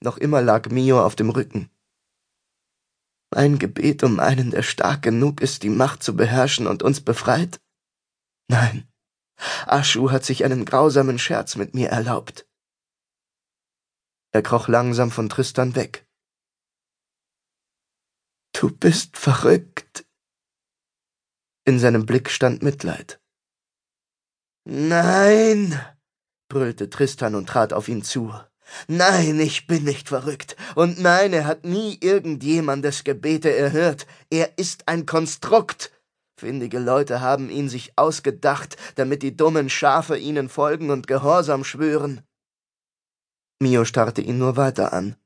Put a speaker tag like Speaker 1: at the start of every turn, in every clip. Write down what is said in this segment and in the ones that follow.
Speaker 1: Noch immer lag Mio auf dem Rücken. Ein Gebet um einen, der stark genug ist, die Macht zu beherrschen und uns befreit? Nein. Aschu hat sich einen grausamen Scherz mit mir erlaubt. Er kroch langsam von Tristan weg. Du bist verrückt. In seinem Blick stand Mitleid. Nein, brüllte Tristan und trat auf ihn zu. Nein, ich bin nicht verrückt. Und nein, er hat nie irgendjemandes Gebete erhört. Er ist ein Konstrukt. Findige Leute haben ihn sich ausgedacht, damit die dummen Schafe ihnen folgen und Gehorsam schwören. Mio starrte ihn nur weiter an.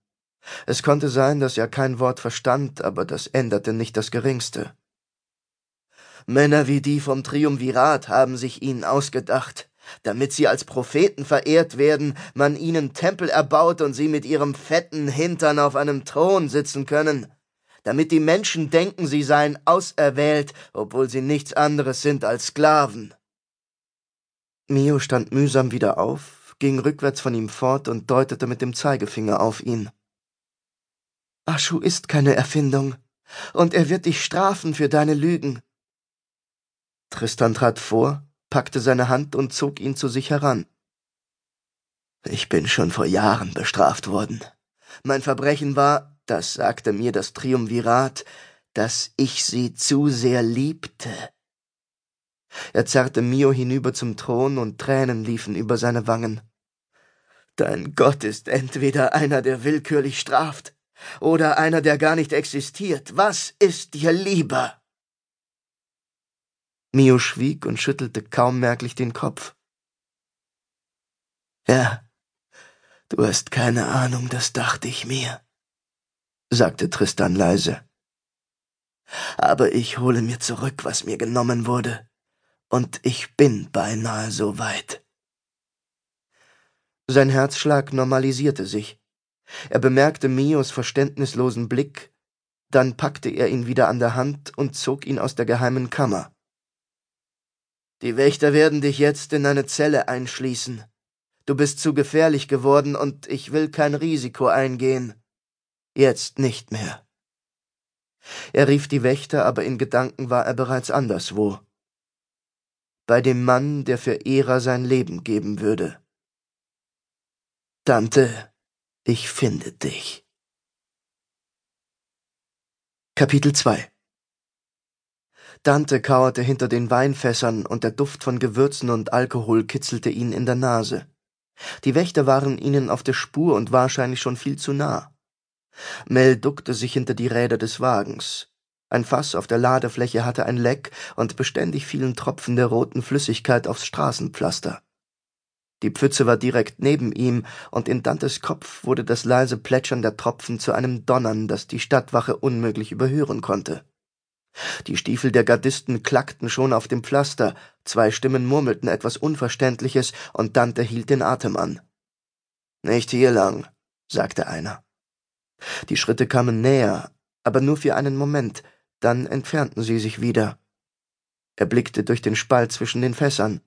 Speaker 1: Es konnte sein, dass er kein Wort verstand, aber das änderte nicht das geringste. Männer wie die vom Triumvirat haben sich ihn ausgedacht damit sie als Propheten verehrt werden, man ihnen Tempel erbaut und sie mit ihrem fetten Hintern auf einem Thron sitzen können, damit die Menschen denken, sie seien auserwählt, obwohl sie nichts anderes sind als Sklaven. Mio stand mühsam wieder auf, ging rückwärts von ihm fort und deutete mit dem Zeigefinger auf ihn. Aschu ist keine Erfindung, und er wird dich strafen für deine Lügen. Tristan trat vor, packte seine Hand und zog ihn zu sich heran. Ich bin schon vor Jahren bestraft worden. Mein Verbrechen war, das sagte mir das Triumvirat, dass ich sie zu sehr liebte. Er zerrte Mio hinüber zum Thron und Tränen liefen über seine Wangen. Dein Gott ist entweder einer, der willkürlich straft, oder einer, der gar nicht existiert. Was ist dir lieber? Mio schwieg und schüttelte kaum merklich den Kopf. Ja, du hast keine Ahnung, das dachte ich mir, sagte Tristan leise. Aber ich hole mir zurück, was mir genommen wurde, und ich bin beinahe so weit. Sein Herzschlag normalisierte sich. Er bemerkte Mios verständnislosen Blick, dann packte er ihn wieder an der Hand und zog ihn aus der geheimen Kammer. Die Wächter werden dich jetzt in eine Zelle einschließen. Du bist zu gefährlich geworden und ich will kein Risiko eingehen. Jetzt nicht mehr. Er rief die Wächter, aber in Gedanken war er bereits anderswo. Bei dem Mann, der für Ära sein Leben geben würde. Tante, ich finde dich. Kapitel 2 Dante kauerte hinter den Weinfässern, und der Duft von Gewürzen und Alkohol kitzelte ihn in der Nase. Die Wächter waren ihnen auf der Spur und wahrscheinlich schon viel zu nah. Mel duckte sich hinter die Räder des Wagens. Ein Fass auf der Ladefläche hatte ein Leck, und beständig fielen Tropfen der roten Flüssigkeit aufs Straßenpflaster. Die Pfütze war direkt neben ihm, und in Dantes Kopf wurde das leise Plätschern der Tropfen zu einem Donnern, das die Stadtwache unmöglich überhören konnte. Die Stiefel der Gardisten klackten schon auf dem Pflaster, zwei Stimmen murmelten etwas Unverständliches, und Dante hielt den Atem an. Nicht hier lang, sagte einer. Die Schritte kamen näher, aber nur für einen Moment, dann entfernten sie sich wieder. Er blickte durch den Spalt zwischen den Fässern.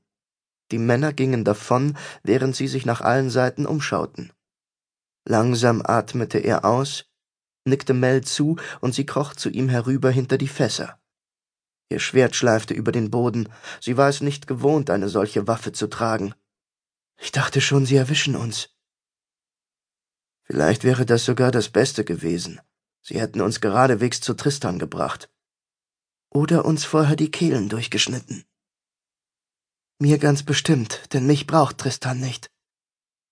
Speaker 1: Die Männer gingen davon, während sie sich nach allen Seiten umschauten. Langsam atmete er aus, nickte Mel zu, und sie kroch zu ihm herüber hinter die Fässer. Ihr Schwert schleifte über den Boden, sie war es nicht gewohnt, eine solche Waffe zu tragen. Ich dachte schon, sie erwischen uns. Vielleicht wäre das sogar das Beste gewesen. Sie hätten uns geradewegs zu Tristan gebracht. Oder uns vorher die Kehlen durchgeschnitten. Mir ganz bestimmt, denn mich braucht Tristan nicht.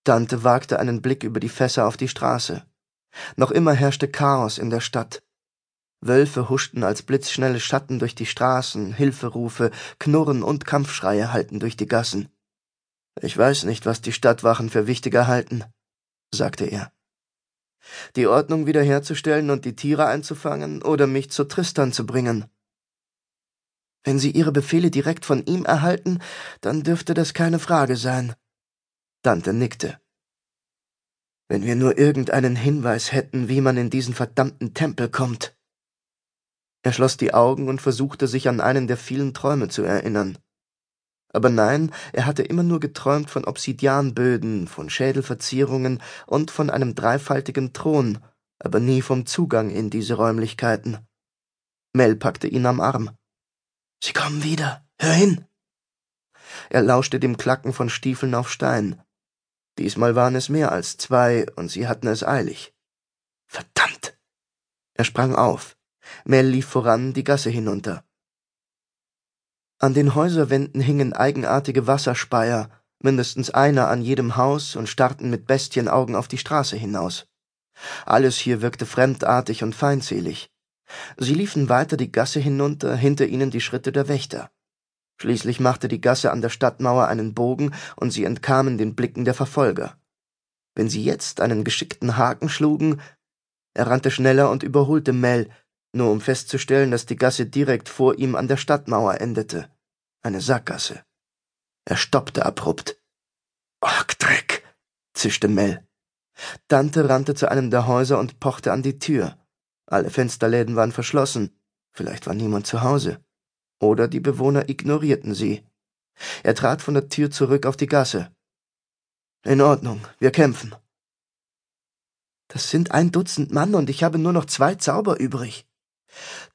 Speaker 1: Dante wagte einen Blick über die Fässer auf die Straße. Noch immer herrschte Chaos in der Stadt. Wölfe huschten als blitzschnelle Schatten durch die Straßen, Hilferufe, Knurren und Kampfschreie hallten durch die Gassen. Ich weiß nicht, was die Stadtwachen für wichtiger halten, sagte er. Die Ordnung wiederherzustellen und die Tiere einzufangen oder mich zu Tristan zu bringen. Wenn Sie Ihre Befehle direkt von ihm erhalten, dann dürfte das keine Frage sein. Dante nickte. Wenn wir nur irgendeinen Hinweis hätten, wie man in diesen verdammten Tempel kommt. Er schloss die Augen und versuchte sich an einen der vielen Träume zu erinnern. Aber nein, er hatte immer nur geträumt von Obsidianböden, von Schädelverzierungen und von einem dreifaltigen Thron, aber nie vom Zugang in diese Räumlichkeiten. Mel packte ihn am Arm. Sie kommen wieder. Hör hin. Er lauschte dem Klacken von Stiefeln auf Stein. Diesmal waren es mehr als zwei, und sie hatten es eilig. Verdammt! Er sprang auf. Mel lief voran die Gasse hinunter. An den Häuserwänden hingen eigenartige Wasserspeier, mindestens einer an jedem Haus, und starrten mit Bestienaugen auf die Straße hinaus. Alles hier wirkte fremdartig und feindselig. Sie liefen weiter die Gasse hinunter, hinter ihnen die Schritte der Wächter. Schließlich machte die Gasse an der Stadtmauer einen Bogen, und sie entkamen den Blicken der Verfolger. Wenn sie jetzt einen geschickten Haken schlugen, er rannte schneller und überholte Mel, nur um festzustellen, dass die Gasse direkt vor ihm an der Stadtmauer endete. Eine Sackgasse. Er stoppte abrupt. Ach, Dreck, zischte Mel. Dante rannte zu einem der Häuser und pochte an die Tür. Alle Fensterläden waren verschlossen. Vielleicht war niemand zu Hause. Oder die Bewohner ignorierten sie. Er trat von der Tür zurück auf die Gasse. In Ordnung, wir kämpfen. Das sind ein Dutzend Mann und ich habe nur noch zwei Zauber übrig.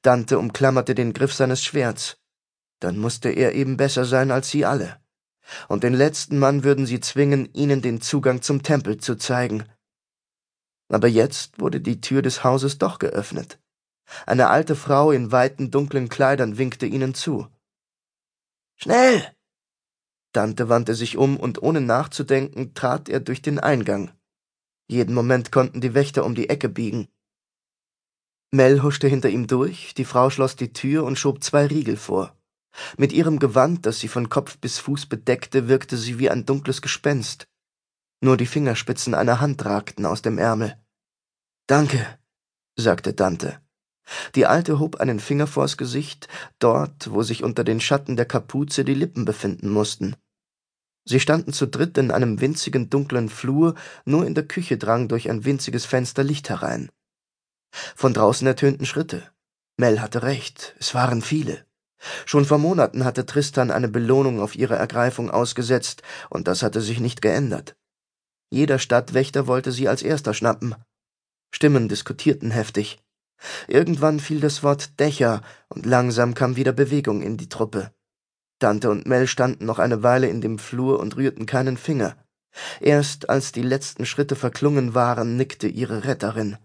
Speaker 1: Dante umklammerte den Griff seines Schwerts. Dann musste er eben besser sein als sie alle. Und den letzten Mann würden sie zwingen, ihnen den Zugang zum Tempel zu zeigen. Aber jetzt wurde die Tür des Hauses doch geöffnet. Eine alte Frau in weiten, dunklen Kleidern winkte ihnen zu. Schnell! Dante wandte sich um und ohne nachzudenken trat er durch den Eingang. Jeden Moment konnten die Wächter um die Ecke biegen. Mel huschte hinter ihm durch, die Frau schloss die Tür und schob zwei Riegel vor. Mit ihrem Gewand, das sie von Kopf bis Fuß bedeckte, wirkte sie wie ein dunkles Gespenst. Nur die Fingerspitzen einer Hand ragten aus dem Ärmel. Danke, sagte Dante. Die Alte hob einen Finger vors Gesicht, dort, wo sich unter den Schatten der Kapuze die Lippen befinden mussten. Sie standen zu dritt in einem winzigen dunklen Flur, nur in der Küche drang durch ein winziges Fenster Licht herein. Von draußen ertönten Schritte. Mel hatte recht, es waren viele. Schon vor Monaten hatte Tristan eine Belohnung auf ihre Ergreifung ausgesetzt, und das hatte sich nicht geändert. Jeder Stadtwächter wollte sie als erster schnappen. Stimmen diskutierten heftig. Irgendwann fiel das Wort Dächer, und langsam kam wieder Bewegung in die Truppe. Dante und Mel standen noch eine Weile in dem Flur und rührten keinen Finger. Erst als die letzten Schritte verklungen waren, nickte ihre Retterin.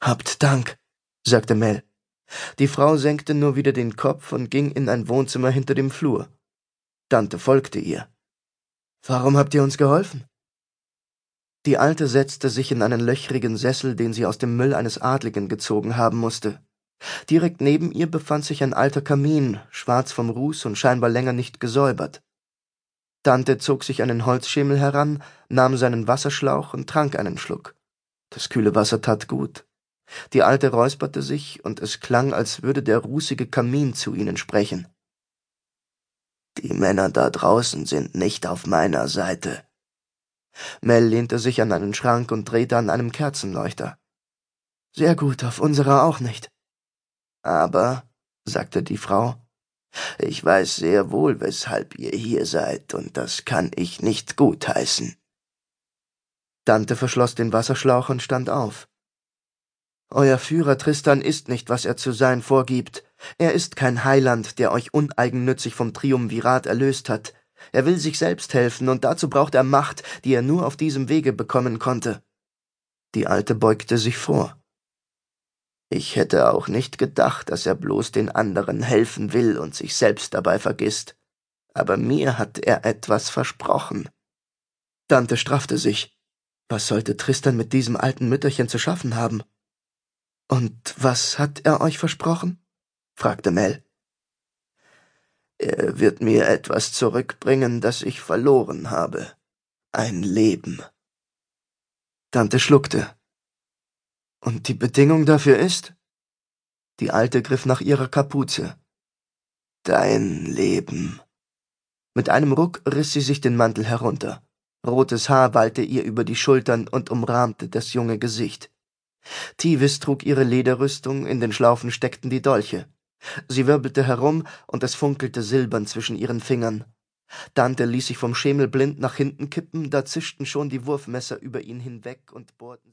Speaker 1: Habt Dank, sagte Mel. Die Frau senkte nur wieder den Kopf und ging in ein Wohnzimmer hinter dem Flur. Dante folgte ihr. Warum habt ihr uns geholfen? Die Alte setzte sich in einen löchrigen Sessel, den sie aus dem Müll eines Adligen gezogen haben musste. Direkt neben ihr befand sich ein alter Kamin, schwarz vom Ruß und scheinbar länger nicht gesäubert. Dante zog sich einen Holzschemel heran, nahm seinen Wasserschlauch und trank einen Schluck. Das kühle Wasser tat gut. Die Alte räusperte sich, und es klang, als würde der rußige Kamin zu ihnen sprechen. Die Männer da draußen sind nicht auf meiner Seite. Mel lehnte sich an einen Schrank und drehte an einem Kerzenleuchter. Sehr gut, auf unserer auch nicht. Aber, sagte die Frau, ich weiß sehr wohl, weshalb ihr hier seid, und das kann ich nicht gutheißen. Dante verschloss den Wasserschlauch und stand auf. Euer Führer Tristan ist nicht, was er zu sein vorgibt. Er ist kein Heiland, der euch uneigennützig vom Triumvirat erlöst hat. Er will sich selbst helfen, und dazu braucht er Macht, die er nur auf diesem Wege bekommen konnte. Die Alte beugte sich vor. Ich hätte auch nicht gedacht, dass er bloß den anderen helfen will und sich selbst dabei vergisst. Aber mir hat er etwas versprochen. Dante straffte sich. Was sollte Tristan mit diesem alten Mütterchen zu schaffen haben? Und was hat er euch versprochen? fragte Mel. Er wird mir etwas zurückbringen, das ich verloren habe. Ein Leben. Tante schluckte. Und die Bedingung dafür ist? Die Alte griff nach ihrer Kapuze. Dein Leben. Mit einem Ruck riss sie sich den Mantel herunter. Rotes Haar wallte ihr über die Schultern und umrahmte das junge Gesicht. Tivis trug ihre Lederrüstung, in den Schlaufen steckten die Dolche. Sie wirbelte herum, und es funkelte silbern zwischen ihren Fingern. Dante ließ sich vom Schemel blind nach hinten kippen, da zischten schon die Wurfmesser über ihn hinweg und bohrten